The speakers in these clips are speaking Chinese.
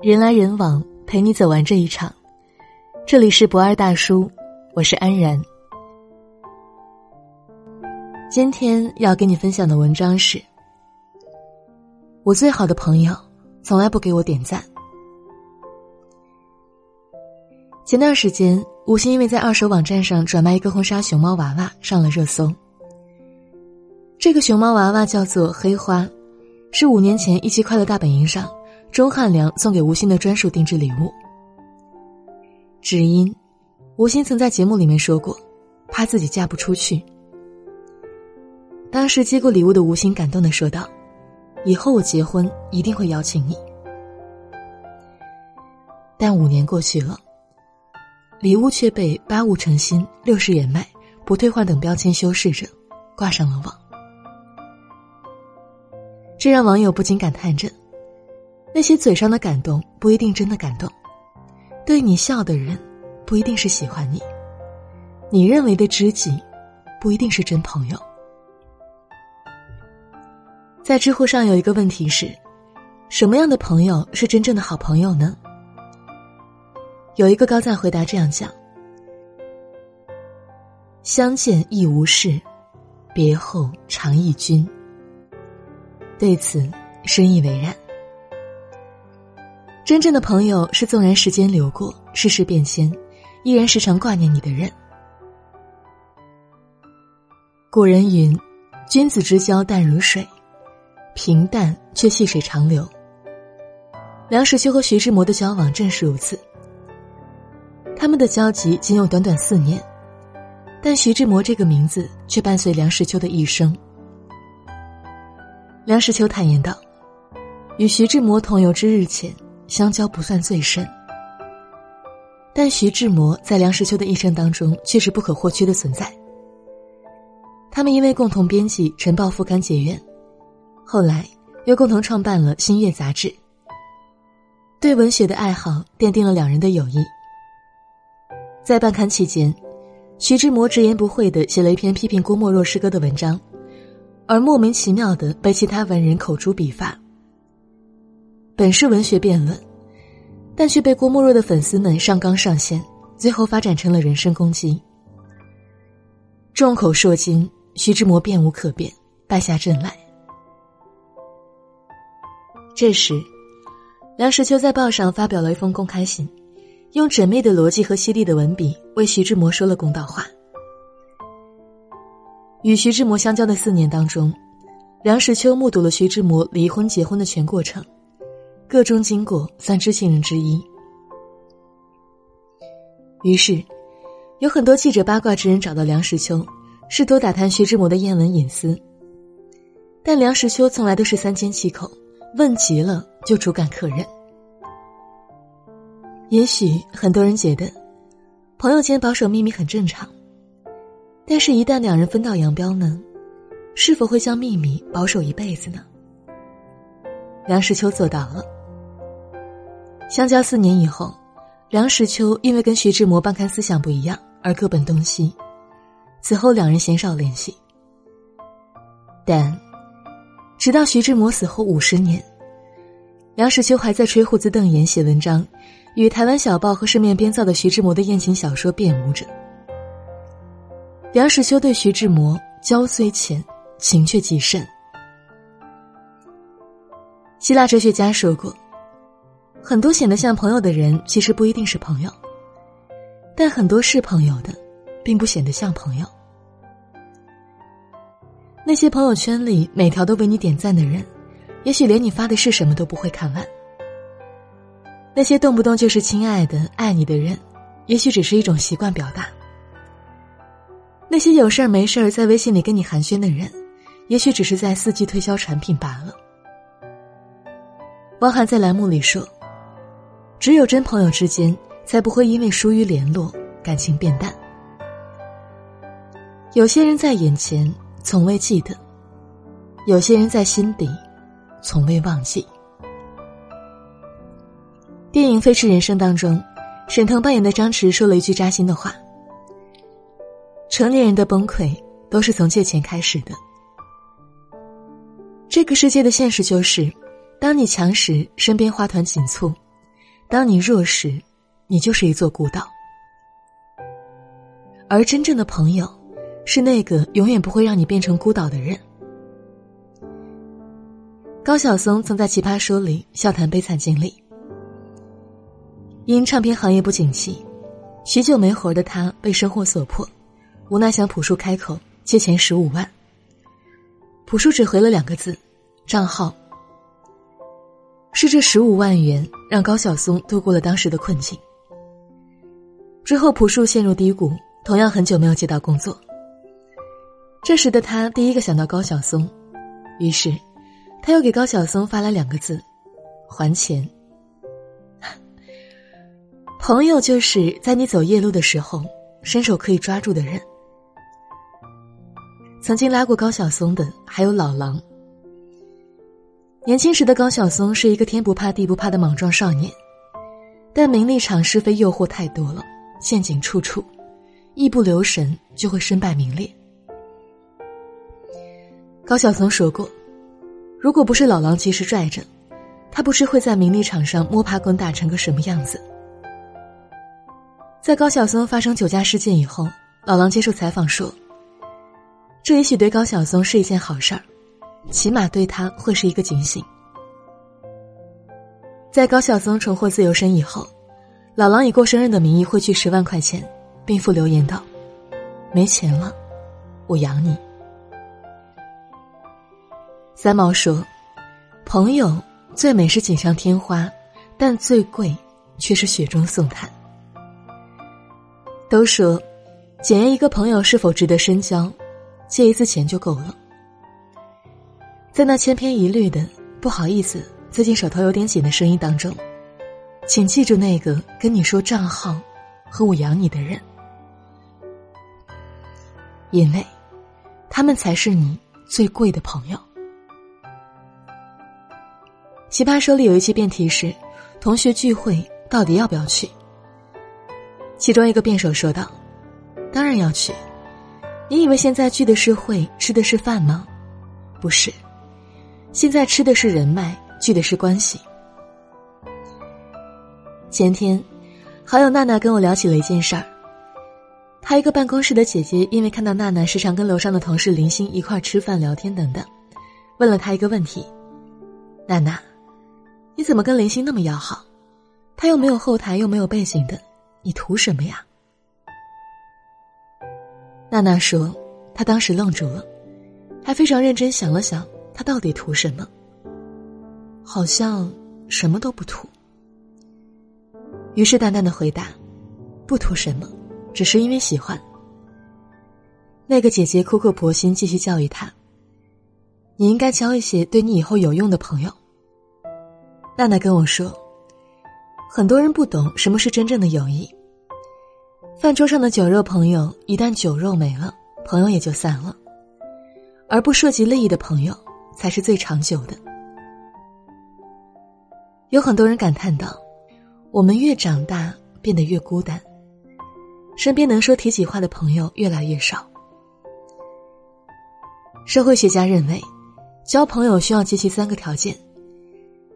人来人往，陪你走完这一场。这里是不二大叔，我是安然。今天要跟你分享的文章是：我最好的朋友从来不给我点赞。前段时间，吴昕因为在二手网站上转卖一个婚纱熊猫娃娃上了热搜。这个熊猫娃娃叫做黑花，是五年前一期《快乐大本营》上钟汉良送给吴昕的专属定制礼物。只因，吴昕曾在节目里面说过，怕自己嫁不出去。当时接过礼物的吴昕感动的说道：“以后我结婚一定会邀请你。”但五年过去了。礼物却被八五成新、六十元卖、不退换等标签修饰着，挂上了网。这让网友不禁感叹着：那些嘴上的感动不一定真的感动，对你笑的人不一定是喜欢你，你认为的知己不一定是真朋友。在知乎上有一个问题是：什么样的朋友是真正的好朋友呢？有一个高赞回答这样讲：“相见亦无事，别后常忆君。”对此深以为然。真正的朋友是纵然时间流过，世事变迁，依然时常挂念你的人。古人云：“君子之交淡如水，平淡却细水长流。”梁实秋和徐志摩的交往正是如此。他们的交集仅有短短四年，但徐志摩这个名字却伴随梁实秋的一生。梁实秋坦言道：“与徐志摩同游之日前，相交不算最深，但徐志摩在梁实秋的一生当中却是不可或缺的存在。他们因为共同编辑《晨报》副刊结缘，后来又共同创办了《新月》杂志。对文学的爱好奠定了两人的友谊。”在办刊期间，徐志摩直言不讳的写了一篇批评郭沫若诗歌的文章，而莫名其妙的被其他文人口诛笔伐。本是文学辩论，但却被郭沫若的粉丝们上纲上线，最后发展成了人身攻击。众口铄金，徐志摩变无可辩，败下阵来。这时，梁实秋在报上发表了一封公开信。用缜密的逻辑和犀利的文笔为徐志摩说了公道话。与徐志摩相交的四年当中，梁实秋目睹了徐志摩离婚、结婚的全过程，各中经过算知情人之一。于是，有很多记者八卦之人找到梁实秋，试图打探徐志摩的艳闻隐私。但梁实秋从来都是三缄其口，问急了就主敢客人。也许很多人觉得，朋友间保守秘密很正常，但是，一旦两人分道扬镳呢？是否会将秘密保守一辈子呢？梁实秋做到了。相交四年以后，梁实秋因为跟徐志摩办刊思想不一样而各奔东西，此后两人鲜少联系。但，直到徐志摩死后五十年，梁实秋还在吹胡子瞪眼写文章。与台湾小报和市面编造的徐志摩的艳情小说辩舞者。梁实秋对徐志摩交虽浅，情却极深。希腊哲学家说过，很多显得像朋友的人，其实不一定是朋友；但很多是朋友的，并不显得像朋友。那些朋友圈里每条都为你点赞的人，也许连你发的是什么都不会看完。那些动不动就是亲爱的、爱你的人，也许只是一种习惯表达。那些有事儿没事儿在微信里跟你寒暄的人，也许只是在伺机推销产品罢了。汪涵在栏目里说：“只有真朋友之间，才不会因为疏于联络，感情变淡。有些人在眼前从未记得，有些人在心底从未忘记。”电影《飞驰人生》当中，沈腾扮演的张弛说了一句扎心的话：“成年人的崩溃都是从借钱开始的。这个世界的现实就是，当你强时，身边花团锦簇；当你弱时，你就是一座孤岛。而真正的朋友，是那个永远不会让你变成孤岛的人。高晓松曾在《奇葩说》里笑谈悲惨经历，因唱片行业不景气，许久没活的他被生活所迫，无奈向朴树开口借钱十五万。朴树只回了两个字：账号。是这十五万元让高晓松度过了当时的困境。之后，朴树陷入低谷，同样很久没有接到工作。这时的他第一个想到高晓松，于是。他又给高晓松发来两个字：“还钱。”朋友就是在你走夜路的时候，伸手可以抓住的人。曾经拉过高晓松的还有老狼。年轻时的高晓松是一个天不怕地不怕的莽撞少年，但名利场是非诱惑太多了，陷阱处处，一不留神就会身败名裂。高晓松说过。如果不是老狼及时拽着，他不知会在名利场上摸爬滚打成个什么样子。在高晓松发生酒驾事件以后，老狼接受采访说：“这也许对高晓松是一件好事儿，起码对他会是一个警醒。”在高晓松重获自由身以后，老狼以过生日的名义汇去十万块钱，并附留言道：“没钱了，我养你。”三毛说：“朋友最美是锦上添花，但最贵却是雪中送炭。”都说，检验一个朋友是否值得深交，借一次钱就够了。在那千篇一律的“不好意思，最近手头有点紧”的声音当中，请记住那个跟你说账号和我养你的人，因为，他们才是你最贵的朋友。奇葩说里有一期辩题是：同学聚会到底要不要去？其中一个辩手说道：“当然要去。你以为现在聚的是会，吃的是饭吗？不是，现在吃的是人脉，聚的是关系。”前天，好友娜娜跟我聊起了一件事儿。她一个办公室的姐姐，因为看到娜娜时常跟楼上的同事林星一块吃饭、聊天等等，问了她一个问题：“娜娜。”你怎么跟林星那么要好？他又没有后台，又没有背景的，你图什么呀？娜娜说，她当时愣住了，还非常认真想了想，她到底图什么？好像什么都不图。于是淡淡的回答：“不图什么，只是因为喜欢。”那个姐姐苦口婆心继续教育她：“你应该交一些对你以后有用的朋友。”娜娜跟我说，很多人不懂什么是真正的友谊。饭桌上的酒肉朋友，一旦酒肉没了，朋友也就散了；而不涉及利益的朋友，才是最长久的。有很多人感叹道：“我们越长大，变得越孤单，身边能说提起话的朋友越来越少。”社会学家认为，交朋友需要集齐三个条件。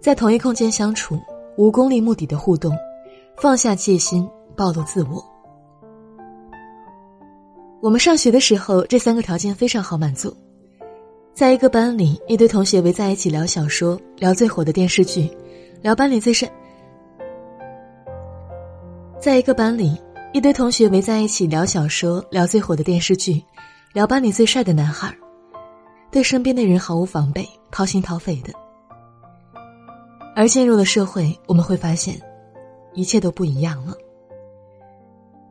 在同一空间相处，无功利目的的互动，放下戒心，暴露自我。我们上学的时候，这三个条件非常好满足。在一个班里，一堆同学围在一起聊小说，聊最火的电视剧，聊班里最帅。在一个班里，一堆同学围在一起聊小说，聊最火的电视剧，聊班里最帅的男孩，对身边的人毫无防备，掏心掏肺的。而进入了社会，我们会发现，一切都不一样了。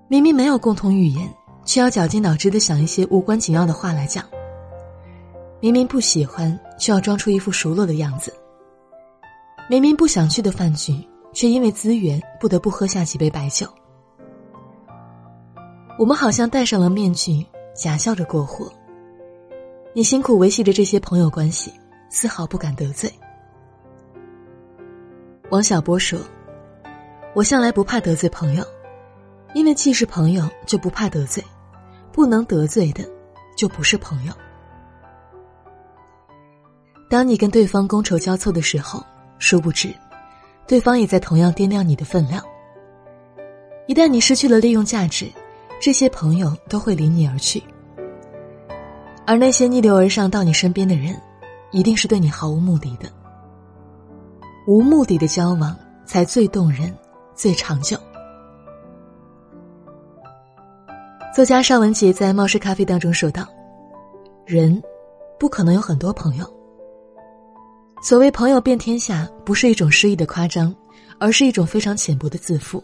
明明没有共同语言，却要绞尽脑汁的想一些无关紧要的话来讲。明明不喜欢，却要装出一副熟络的样子。明明不想去的饭局，却因为资源不得不喝下几杯白酒。我们好像戴上了面具，假笑着过活。你辛苦维系着这些朋友关系，丝毫不敢得罪。王小波说：“我向来不怕得罪朋友，因为既是朋友就不怕得罪，不能得罪的，就不是朋友。当你跟对方觥筹交错的时候，殊不知，对方也在同样掂量你的分量。一旦你失去了利用价值，这些朋友都会离你而去。而那些逆流而上到你身边的人，一定是对你毫无目的的。无目的的交往才最动人，最长久。作家邵文杰在《冒失咖啡》当中说道：“人不可能有很多朋友。所谓朋友遍天下，不是一种诗意的夸张，而是一种非常浅薄的自负。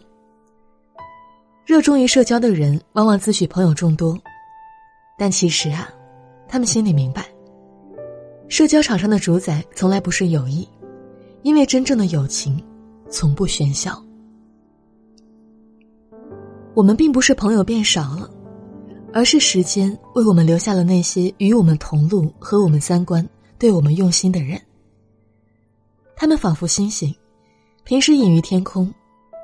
热衷于社交的人，往往自诩朋友众多，但其实啊。”他们心里明白，社交场上的主宰从来不是友谊，因为真正的友情从不喧嚣。我们并不是朋友变少了，而是时间为我们留下了那些与我们同路、和我们三观、对我们用心的人。他们仿佛星星，平时隐于天空，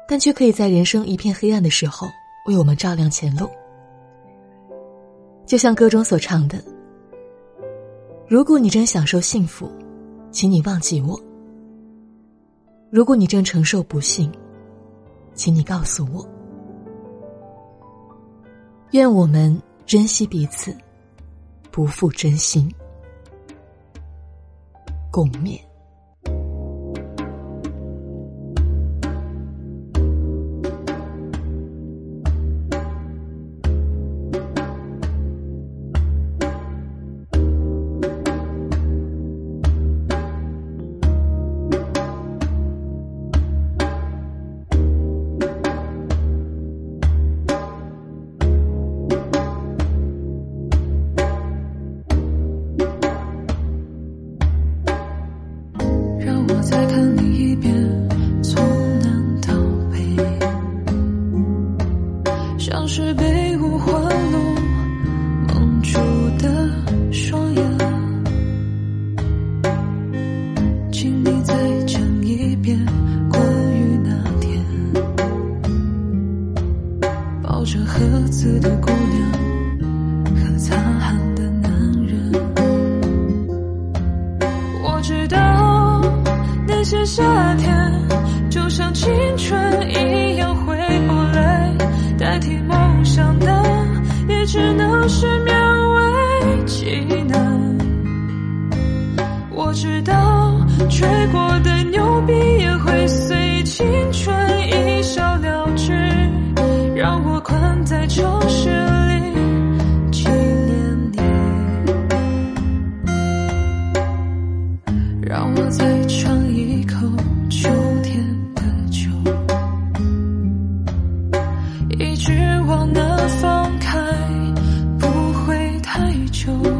但却可以在人生一片黑暗的时候为我们照亮前路。就像歌中所唱的。如果你真享受幸福，请你忘记我；如果你正承受不幸，请你告诉我。愿我们珍惜彼此，不负真心，共勉。像是被五环路只能是勉为其难。我知道吹过的牛逼也会随青春一笑了之，让我困在城市里纪念你，让我再尝一口秋天的酒，一直往南。夏